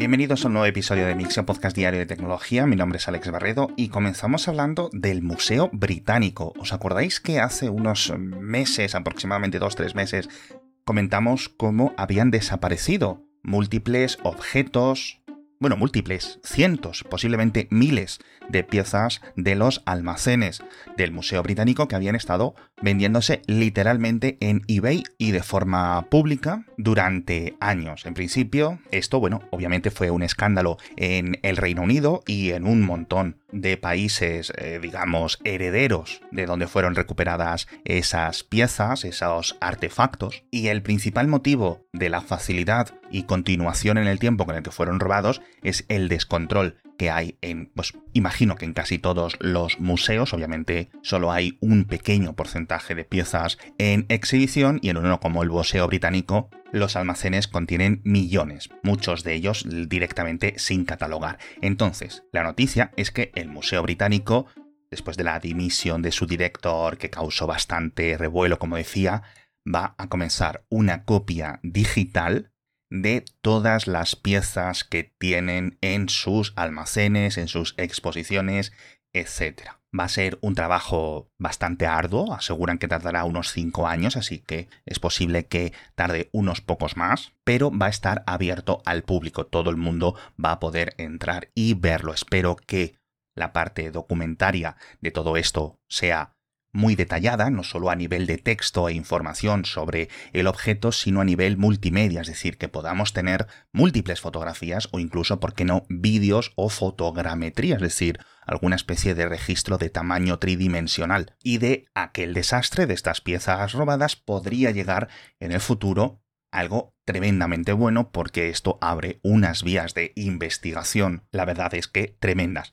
Bienvenidos a un nuevo episodio de Mixio Podcast Diario de Tecnología. Mi nombre es Alex Barredo y comenzamos hablando del Museo Británico. ¿Os acordáis que hace unos meses, aproximadamente dos, tres meses, comentamos cómo habían desaparecido múltiples objetos, bueno, múltiples, cientos, posiblemente miles de piezas de los almacenes del Museo Británico que habían estado vendiéndose literalmente en eBay y de forma pública durante años. En principio, esto, bueno, obviamente fue un escándalo en el Reino Unido y en un montón de países, eh, digamos, herederos de donde fueron recuperadas esas piezas, esos artefactos, y el principal motivo de la facilidad y continuación en el tiempo con el que fueron robados es el descontrol que hay en, pues imagino que en casi todos los museos, obviamente solo hay un pequeño porcentaje de piezas en exhibición y en uno como el Museo Británico los almacenes contienen millones, muchos de ellos directamente sin catalogar. Entonces, la noticia es que el Museo Británico, después de la dimisión de su director que causó bastante revuelo, como decía, va a comenzar una copia digital de todas las piezas que tienen en sus almacenes, en sus exposiciones, etc. Va a ser un trabajo bastante arduo, aseguran que tardará unos 5 años, así que es posible que tarde unos pocos más, pero va a estar abierto al público, todo el mundo va a poder entrar y verlo. Espero que la parte documentaria de todo esto sea muy detallada, no solo a nivel de texto e información sobre el objeto, sino a nivel multimedia, es decir, que podamos tener múltiples fotografías o incluso, ¿por qué no?, vídeos o fotogrametría, es decir, alguna especie de registro de tamaño tridimensional. Y de aquel desastre de estas piezas robadas podría llegar en el futuro algo tremendamente bueno porque esto abre unas vías de investigación, la verdad es que tremendas.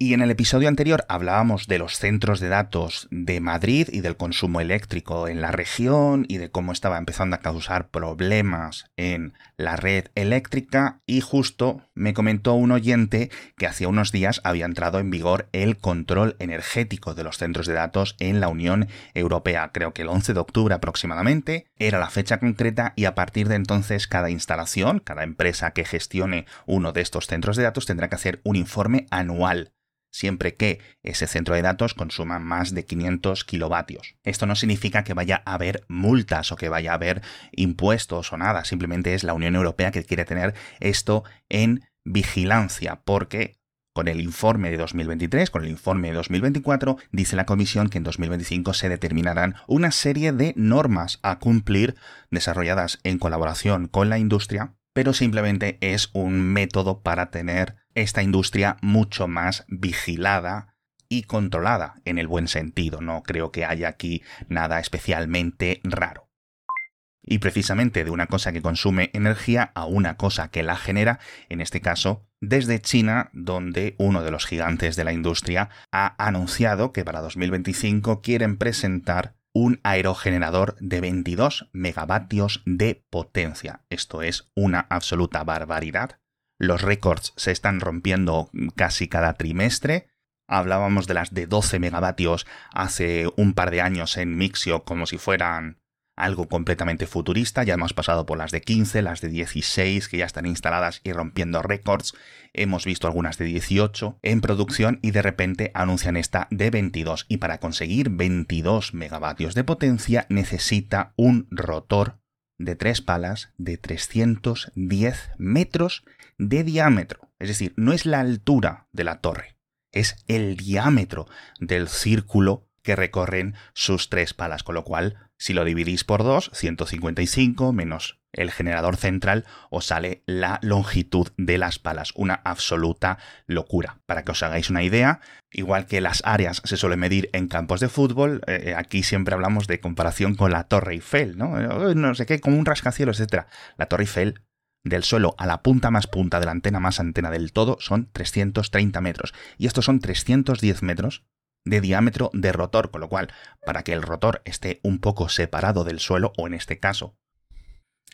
Y en el episodio anterior hablábamos de los centros de datos de Madrid y del consumo eléctrico en la región y de cómo estaba empezando a causar problemas en la red eléctrica y justo me comentó un oyente que hacía unos días había entrado en vigor el control energético de los centros de datos en la Unión Europea. Creo que el 11 de octubre aproximadamente era la fecha concreta y a partir de entonces cada instalación, cada empresa que gestione uno de estos centros de datos tendrá que hacer un informe anual siempre que ese centro de datos consuma más de 500 kilovatios. Esto no significa que vaya a haber multas o que vaya a haber impuestos o nada, simplemente es la Unión Europea que quiere tener esto en vigilancia, porque con el informe de 2023, con el informe de 2024, dice la Comisión que en 2025 se determinarán una serie de normas a cumplir desarrolladas en colaboración con la industria, pero simplemente es un método para tener esta industria mucho más vigilada y controlada en el buen sentido. No creo que haya aquí nada especialmente raro. Y precisamente de una cosa que consume energía a una cosa que la genera, en este caso desde China, donde uno de los gigantes de la industria ha anunciado que para 2025 quieren presentar un aerogenerador de 22 megavatios de potencia. Esto es una absoluta barbaridad los récords se están rompiendo casi cada trimestre. Hablábamos de las de 12 megavatios hace un par de años en Mixio como si fueran algo completamente futurista. Ya hemos pasado por las de 15, las de 16 que ya están instaladas y rompiendo récords. Hemos visto algunas de 18 en producción y de repente anuncian esta de 22. Y para conseguir 22 megavatios de potencia necesita un rotor de tres palas de 310 metros de diámetro. Es decir, no es la altura de la torre, es el diámetro del círculo que recorren sus tres palas, con lo cual, si lo dividís por dos, 155 menos el generador central, os sale la longitud de las palas, una absoluta locura. Para que os hagáis una idea, igual que las áreas se suele medir en campos de fútbol, eh, aquí siempre hablamos de comparación con la Torre Eiffel, ¿no? Eh, no sé qué, como un rascacielos, etc. La Torre Eiffel del suelo a la punta más punta de la antena más antena del todo son 330 metros. Y estos son 310 metros de diámetro de rotor, con lo cual, para que el rotor esté un poco separado del suelo, o en este caso,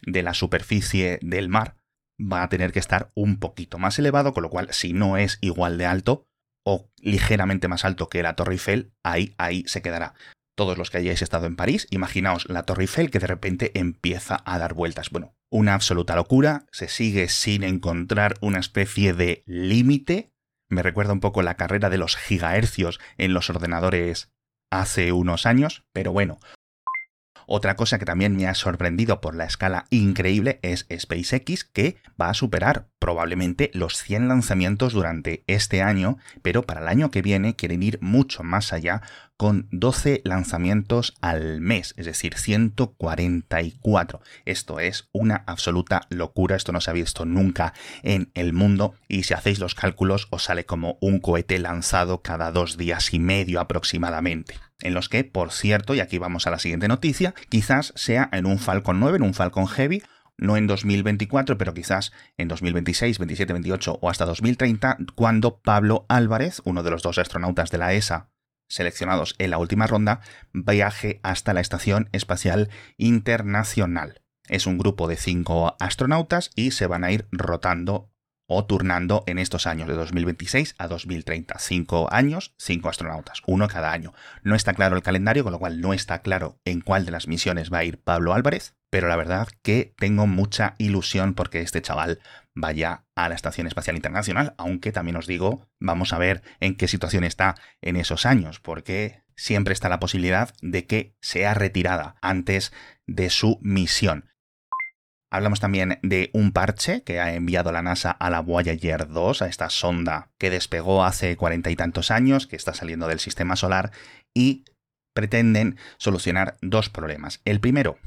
de la superficie del mar, va a tener que estar un poquito más elevado, con lo cual, si no es igual de alto, o ligeramente más alto que la Torre Eiffel, ahí, ahí se quedará. Todos los que hayáis estado en París, imaginaos la Torre Eiffel que de repente empieza a dar vueltas. Bueno, una absoluta locura, se sigue sin encontrar una especie de límite. Me recuerda un poco la carrera de los gigahercios en los ordenadores hace unos años, pero bueno, otra cosa que también me ha sorprendido por la escala increíble es SpaceX, que va a superar probablemente los 100 lanzamientos durante este año, pero para el año que viene quieren ir mucho más allá con 12 lanzamientos al mes, es decir, 144. Esto es una absoluta locura, esto no se ha visto nunca en el mundo y si hacéis los cálculos os sale como un cohete lanzado cada dos días y medio aproximadamente en los que, por cierto, y aquí vamos a la siguiente noticia, quizás sea en un Falcon 9, en un Falcon Heavy, no en 2024, pero quizás en 2026, 27, 28 o hasta 2030, cuando Pablo Álvarez, uno de los dos astronautas de la ESA seleccionados en la última ronda, viaje hasta la Estación Espacial Internacional. Es un grupo de cinco astronautas y se van a ir rotando o turnando en estos años de 2026 a 2030. Cinco años, cinco astronautas, uno cada año. No está claro el calendario, con lo cual no está claro en cuál de las misiones va a ir Pablo Álvarez, pero la verdad que tengo mucha ilusión porque este chaval vaya a la Estación Espacial Internacional, aunque también os digo, vamos a ver en qué situación está en esos años, porque siempre está la posibilidad de que sea retirada antes de su misión. Hablamos también de un parche que ha enviado la NASA a la Voyager 2, a esta sonda que despegó hace cuarenta y tantos años, que está saliendo del sistema solar, y pretenden solucionar dos problemas. El primero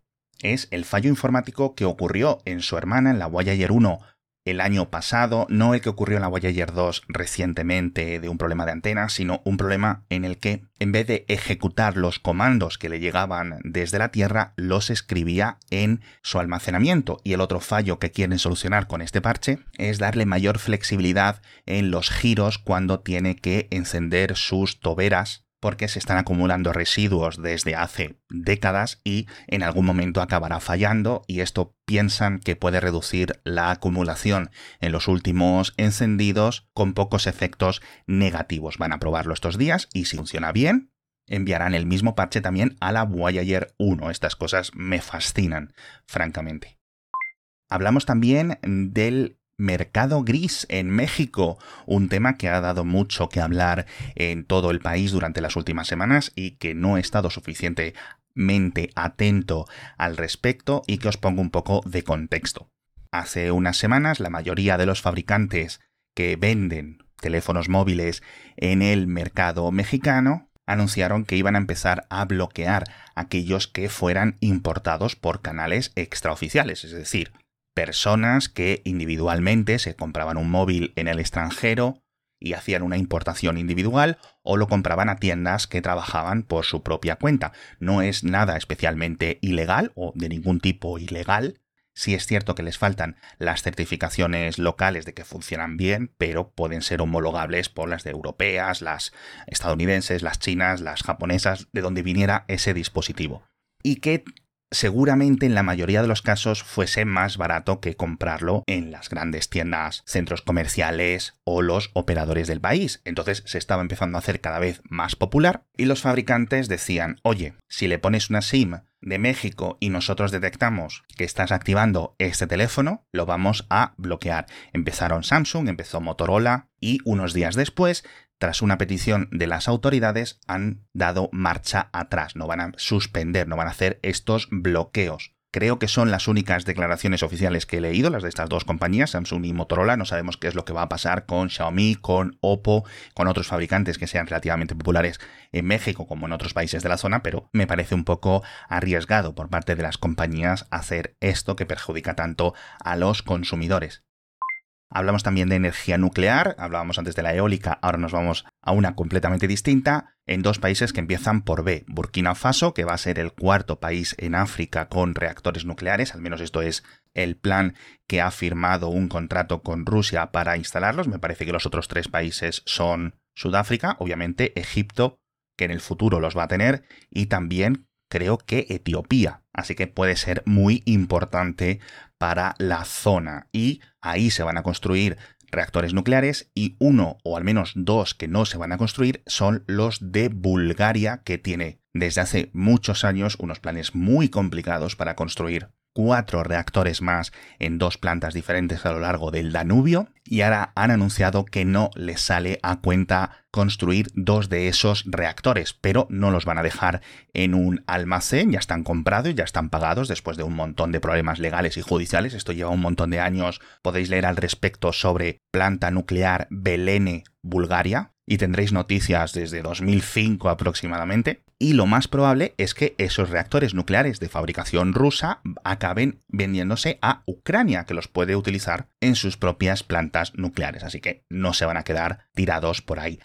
es el fallo informático que ocurrió en su hermana, en la Voyager 1, el año pasado, no el que ocurrió en la Voyager 2 recientemente de un problema de antena, sino un problema en el que en vez de ejecutar los comandos que le llegaban desde la Tierra, los escribía en su almacenamiento. Y el otro fallo que quieren solucionar con este parche es darle mayor flexibilidad en los giros cuando tiene que encender sus toberas porque se están acumulando residuos desde hace décadas y en algún momento acabará fallando y esto piensan que puede reducir la acumulación en los últimos encendidos con pocos efectos negativos. Van a probarlo estos días y si funciona bien, enviarán el mismo parche también a la Voyager 1. Estas cosas me fascinan, francamente. Hablamos también del mercado gris en México, un tema que ha dado mucho que hablar en todo el país durante las últimas semanas y que no he estado suficientemente atento al respecto y que os pongo un poco de contexto. Hace unas semanas la mayoría de los fabricantes que venden teléfonos móviles en el mercado mexicano anunciaron que iban a empezar a bloquear aquellos que fueran importados por canales extraoficiales, es decir, personas que individualmente se compraban un móvil en el extranjero y hacían una importación individual o lo compraban a tiendas que trabajaban por su propia cuenta. No es nada especialmente ilegal o de ningún tipo ilegal. Sí es cierto que les faltan las certificaciones locales de que funcionan bien, pero pueden ser homologables por las de europeas, las estadounidenses, las chinas, las japonesas, de donde viniera ese dispositivo. Y que seguramente en la mayoría de los casos fuese más barato que comprarlo en las grandes tiendas, centros comerciales o los operadores del país. Entonces se estaba empezando a hacer cada vez más popular y los fabricantes decían, oye, si le pones una SIM de México y nosotros detectamos que estás activando este teléfono, lo vamos a bloquear. Empezaron Samsung, empezó Motorola y unos días después tras una petición de las autoridades, han dado marcha atrás, no van a suspender, no van a hacer estos bloqueos. Creo que son las únicas declaraciones oficiales que he leído, las de estas dos compañías, Samsung y Motorola. No sabemos qué es lo que va a pasar con Xiaomi, con Oppo, con otros fabricantes que sean relativamente populares en México como en otros países de la zona, pero me parece un poco arriesgado por parte de las compañías hacer esto que perjudica tanto a los consumidores. Hablamos también de energía nuclear, hablábamos antes de la eólica, ahora nos vamos a una completamente distinta, en dos países que empiezan por B. Burkina Faso, que va a ser el cuarto país en África con reactores nucleares, al menos esto es el plan que ha firmado un contrato con Rusia para instalarlos. Me parece que los otros tres países son Sudáfrica, obviamente Egipto, que en el futuro los va a tener, y también creo que Etiopía. Así que puede ser muy importante para la zona. Y ahí se van a construir reactores nucleares y uno o al menos dos que no se van a construir son los de Bulgaria, que tiene desde hace muchos años unos planes muy complicados para construir cuatro reactores más en dos plantas diferentes a lo largo del Danubio y ahora han anunciado que no les sale a cuenta construir dos de esos reactores, pero no los van a dejar en un almacén, ya están comprados, ya están pagados después de un montón de problemas legales y judiciales, esto lleva un montón de años, podéis leer al respecto sobre planta nuclear Belene, Bulgaria, y tendréis noticias desde 2005 aproximadamente. Y lo más probable es que esos reactores nucleares de fabricación rusa acaben vendiéndose a Ucrania, que los puede utilizar en sus propias plantas nucleares. Así que no se van a quedar tirados por ahí.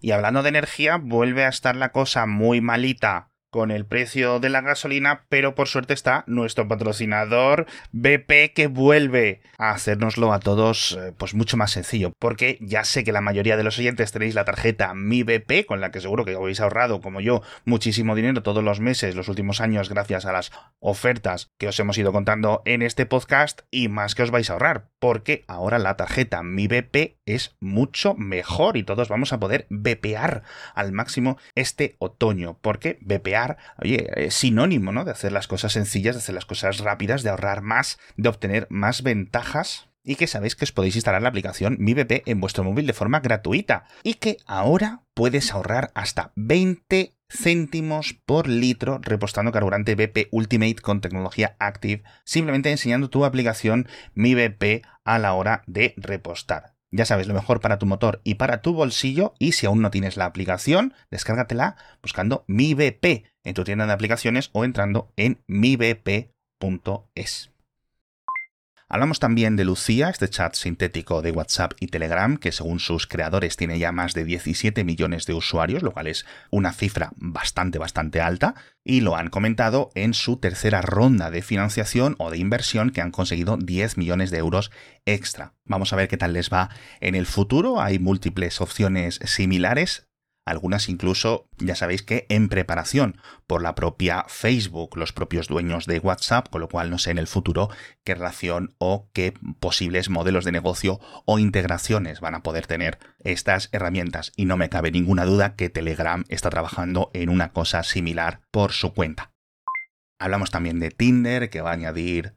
Y hablando de energía, vuelve a estar la cosa muy malita con el precio de la gasolina, pero por suerte está nuestro patrocinador BP que vuelve a hacérnoslo a todos eh, pues mucho más sencillo, porque ya sé que la mayoría de los oyentes tenéis la tarjeta Mi BP con la que seguro que habéis ahorrado como yo muchísimo dinero todos los meses, los últimos años gracias a las ofertas que os hemos ido contando en este podcast y más que os vais a ahorrar, porque ahora la tarjeta Mi BP es mucho mejor y todos vamos a poder BPar al máximo este otoño, porque BPar oye, es sinónimo, ¿no? De hacer las cosas sencillas, de hacer las cosas rápidas, de ahorrar más, de obtener más ventajas y que sabéis que os podéis instalar la aplicación Mi BP en vuestro móvil de forma gratuita y que ahora puedes ahorrar hasta 20 céntimos por litro repostando carburante BP Ultimate con tecnología Active simplemente enseñando tu aplicación Mi BP a la hora de repostar. Ya sabes, lo mejor para tu motor y para tu bolsillo. Y si aún no tienes la aplicación, descárgatela buscando Mi BP en tu tienda de aplicaciones o entrando en mibp.es. Hablamos también de Lucía, este chat sintético de WhatsApp y Telegram, que según sus creadores tiene ya más de 17 millones de usuarios, lo cual es una cifra bastante, bastante alta, y lo han comentado en su tercera ronda de financiación o de inversión que han conseguido 10 millones de euros extra. Vamos a ver qué tal les va en el futuro, hay múltiples opciones similares, algunas incluso, ya sabéis que en preparación por la propia Facebook, los propios dueños de WhatsApp, con lo cual no sé en el futuro qué relación o qué posibles modelos de negocio o integraciones van a poder tener estas herramientas. Y no me cabe ninguna duda que Telegram está trabajando en una cosa similar por su cuenta. Hablamos también de Tinder, que va a añadir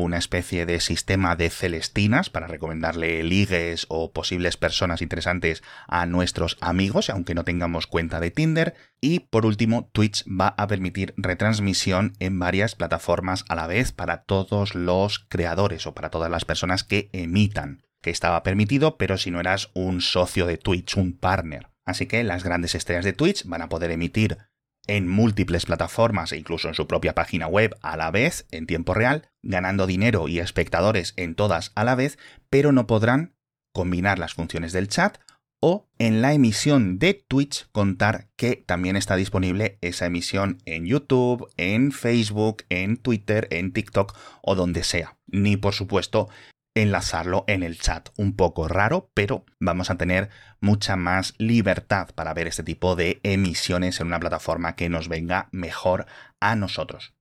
una especie de sistema de celestinas para recomendarle ligues o posibles personas interesantes a nuestros amigos, aunque no tengamos cuenta de Tinder. Y por último, Twitch va a permitir retransmisión en varias plataformas a la vez para todos los creadores o para todas las personas que emitan, que estaba permitido, pero si no eras un socio de Twitch, un partner. Así que las grandes estrellas de Twitch van a poder emitir en múltiples plataformas e incluso en su propia página web a la vez, en tiempo real, ganando dinero y espectadores en todas a la vez, pero no podrán combinar las funciones del chat o en la emisión de Twitch contar que también está disponible esa emisión en YouTube, en Facebook, en Twitter, en TikTok o donde sea. Ni por supuesto enlazarlo en el chat. Un poco raro, pero vamos a tener mucha más libertad para ver este tipo de emisiones en una plataforma que nos venga mejor a nosotros.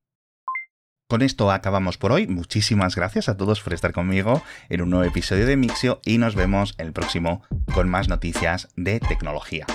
Con esto acabamos por hoy. Muchísimas gracias a todos por estar conmigo en un nuevo episodio de Mixio y nos vemos el próximo con más noticias de tecnología.